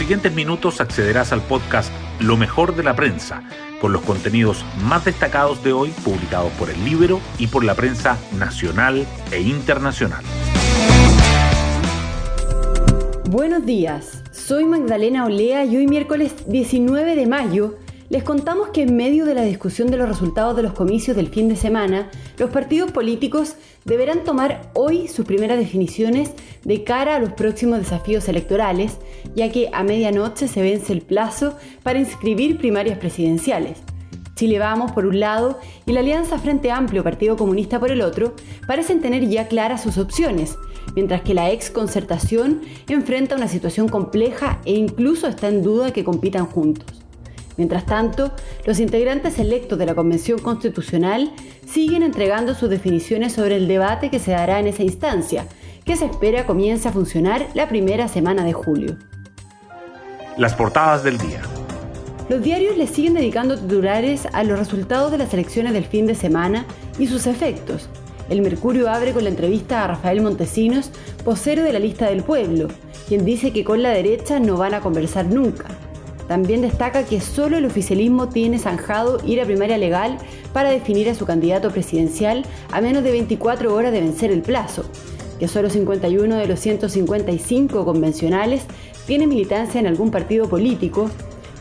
siguientes minutos accederás al podcast Lo mejor de la prensa, con los contenidos más destacados de hoy publicados por el Libro y por la prensa nacional e internacional. Buenos días, soy Magdalena Olea y hoy miércoles 19 de mayo les contamos que en medio de la discusión de los resultados de los comicios del fin de semana, los partidos políticos deberán tomar hoy sus primeras definiciones de cara a los próximos desafíos electorales, ya que a medianoche se vence el plazo para inscribir primarias presidenciales. Chile Vamos por un lado y la Alianza Frente Amplio Partido Comunista por el otro parecen tener ya claras sus opciones, mientras que la ex concertación enfrenta una situación compleja e incluso está en duda que compitan juntos. Mientras tanto, los integrantes electos de la Convención Constitucional siguen entregando sus definiciones sobre el debate que se dará en esa instancia, que se espera comience a funcionar la primera semana de julio. Las portadas del día. Los diarios le siguen dedicando titulares a los resultados de las elecciones del fin de semana y sus efectos. El Mercurio abre con la entrevista a Rafael Montesinos, vocero de la lista del pueblo, quien dice que con la derecha no van a conversar nunca. También destaca que solo el oficialismo tiene zanjado ir a primaria legal para definir a su candidato presidencial a menos de 24 horas de vencer el plazo, que solo 51 de los 155 convencionales tienen militancia en algún partido político,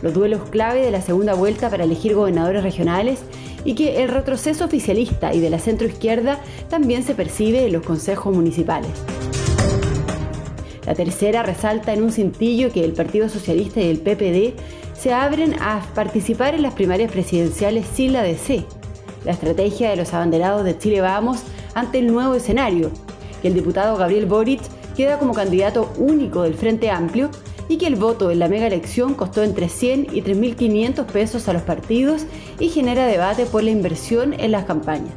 los duelos clave de la segunda vuelta para elegir gobernadores regionales y que el retroceso oficialista y de la centroizquierda también se percibe en los consejos municipales. La tercera resalta en un cintillo que el Partido Socialista y el PPD se abren a participar en las primarias presidenciales sin la DC, la estrategia de los abanderados de Chile Vamos ante el nuevo escenario, que el diputado Gabriel Boric queda como candidato único del Frente Amplio y que el voto en la mega elección costó entre 100 y 3.500 pesos a los partidos y genera debate por la inversión en las campañas.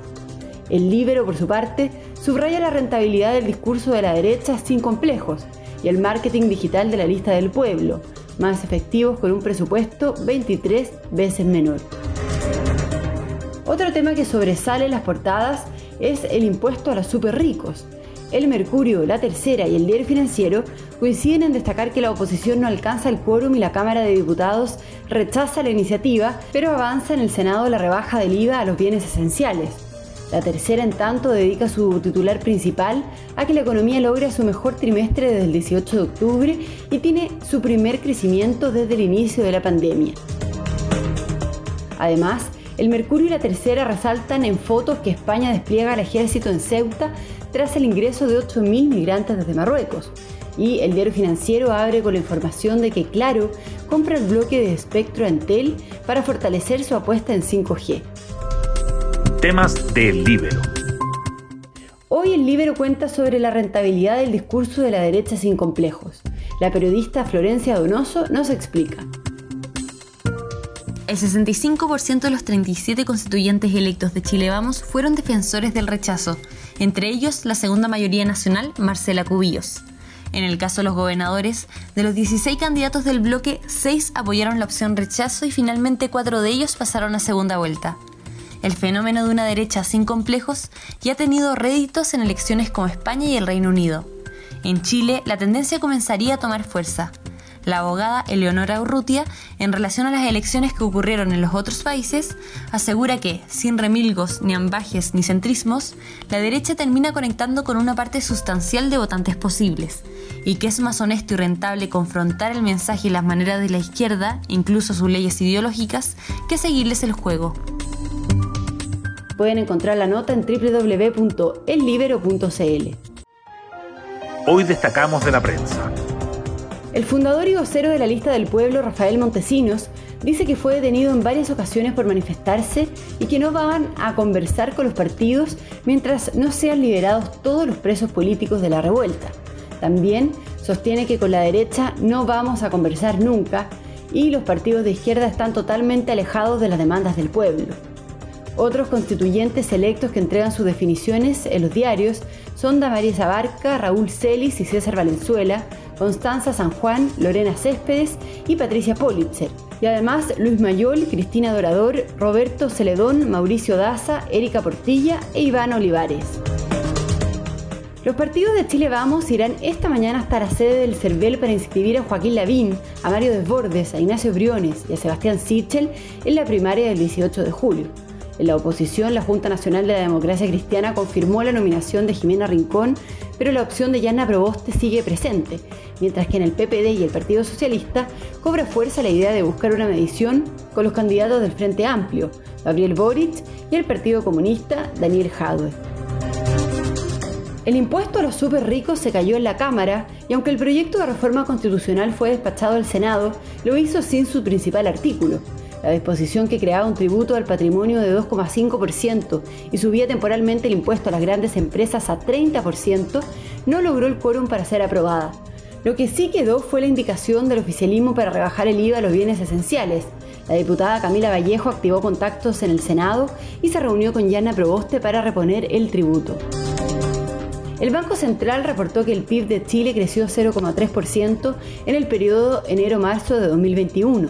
El Libero, por su parte, subraya la rentabilidad del discurso de la derecha sin complejos y el marketing digital de la lista del pueblo, más efectivos con un presupuesto 23 veces menor. Otro tema que sobresale en las portadas es el impuesto a los super ricos. El Mercurio, la Tercera y el Diario Financiero coinciden en destacar que la oposición no alcanza el quórum y la Cámara de Diputados rechaza la iniciativa, pero avanza en el Senado la rebaja del IVA a los bienes esenciales. La tercera, en tanto, dedica su titular principal a que la economía logra su mejor trimestre desde el 18 de octubre y tiene su primer crecimiento desde el inicio de la pandemia. Además, el Mercurio y la Tercera resaltan en fotos que España despliega al ejército en Ceuta tras el ingreso de 8.000 migrantes desde Marruecos. Y el diario financiero abre con la información de que Claro compra el bloque de espectro Entel para fortalecer su apuesta en 5G. Temas del Libero. Hoy el Libero cuenta sobre la rentabilidad del discurso de la derecha sin complejos. La periodista Florencia Donoso nos explica. El 65% de los 37 constituyentes electos de Chile Vamos fueron defensores del rechazo, entre ellos la segunda mayoría nacional, Marcela Cubillos. En el caso de los gobernadores, de los 16 candidatos del bloque, 6 apoyaron la opción rechazo y finalmente 4 de ellos pasaron a segunda vuelta. El fenómeno de una derecha sin complejos ya ha tenido réditos en elecciones como España y el Reino Unido. En Chile, la tendencia comenzaría a tomar fuerza. La abogada Eleonora Urrutia, en relación a las elecciones que ocurrieron en los otros países, asegura que, sin remilgos, ni ambajes, ni centrismos, la derecha termina conectando con una parte sustancial de votantes posibles, y que es más honesto y rentable confrontar el mensaje y las maneras de la izquierda, incluso sus leyes ideológicas, que seguirles el juego. Pueden encontrar la nota en www.ellibero.cl. Hoy destacamos de la prensa. El fundador y vocero de la lista del pueblo, Rafael Montesinos, dice que fue detenido en varias ocasiones por manifestarse y que no van a conversar con los partidos mientras no sean liberados todos los presos políticos de la revuelta. También sostiene que con la derecha no vamos a conversar nunca y los partidos de izquierda están totalmente alejados de las demandas del pueblo. Otros constituyentes electos que entregan sus definiciones en los diarios son Damaris Abarca, Raúl Celis y César Valenzuela, Constanza San Juan, Lorena Céspedes y Patricia Politzer. Y además Luis Mayol, Cristina Dorador, Roberto Celedón, Mauricio Daza, Erika Portilla e Iván Olivares. Los partidos de Chile Vamos irán esta mañana hasta la sede del CERVEL para inscribir a Joaquín Lavín, a Mario Desbordes, a Ignacio Briones y a Sebastián Sichel en la primaria del 18 de julio. En la oposición, la Junta Nacional de la Democracia Cristiana confirmó la nominación de Jimena Rincón, pero la opción de Yana Proboste sigue presente, mientras que en el PPD y el Partido Socialista cobra fuerza la idea de buscar una medición con los candidatos del Frente Amplio, Gabriel Boric, y el Partido Comunista, Daniel Jadwe. El impuesto a los super ricos se cayó en la Cámara y aunque el proyecto de reforma constitucional fue despachado al Senado, lo hizo sin su principal artículo, la disposición que creaba un tributo al patrimonio de 2,5% y subía temporalmente el impuesto a las grandes empresas a 30%, no logró el quórum para ser aprobada. Lo que sí quedó fue la indicación del oficialismo para rebajar el IVA a los bienes esenciales. La diputada Camila Vallejo activó contactos en el Senado y se reunió con Yana Proboste para reponer el tributo. El Banco Central reportó que el PIB de Chile creció 0,3% en el periodo enero-marzo de 2021,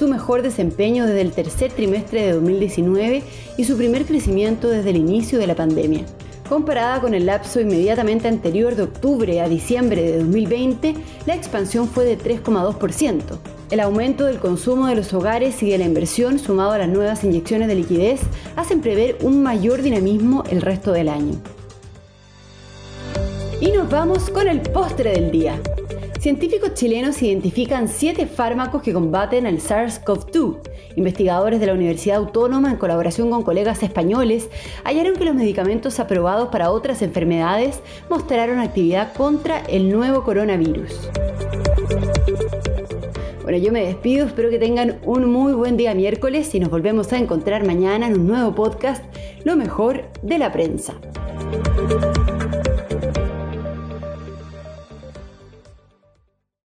su mejor desempeño desde el tercer trimestre de 2019 y su primer crecimiento desde el inicio de la pandemia. Comparada con el lapso inmediatamente anterior de octubre a diciembre de 2020, la expansión fue de 3,2%. El aumento del consumo de los hogares y de la inversión, sumado a las nuevas inyecciones de liquidez, hacen prever un mayor dinamismo el resto del año. Y nos vamos con el postre del día. Científicos chilenos identifican siete fármacos que combaten el SARS-CoV-2. Investigadores de la Universidad Autónoma, en colaboración con colegas españoles, hallaron que los medicamentos aprobados para otras enfermedades mostraron actividad contra el nuevo coronavirus. Bueno, yo me despido, espero que tengan un muy buen día miércoles y nos volvemos a encontrar mañana en un nuevo podcast, Lo mejor de la prensa.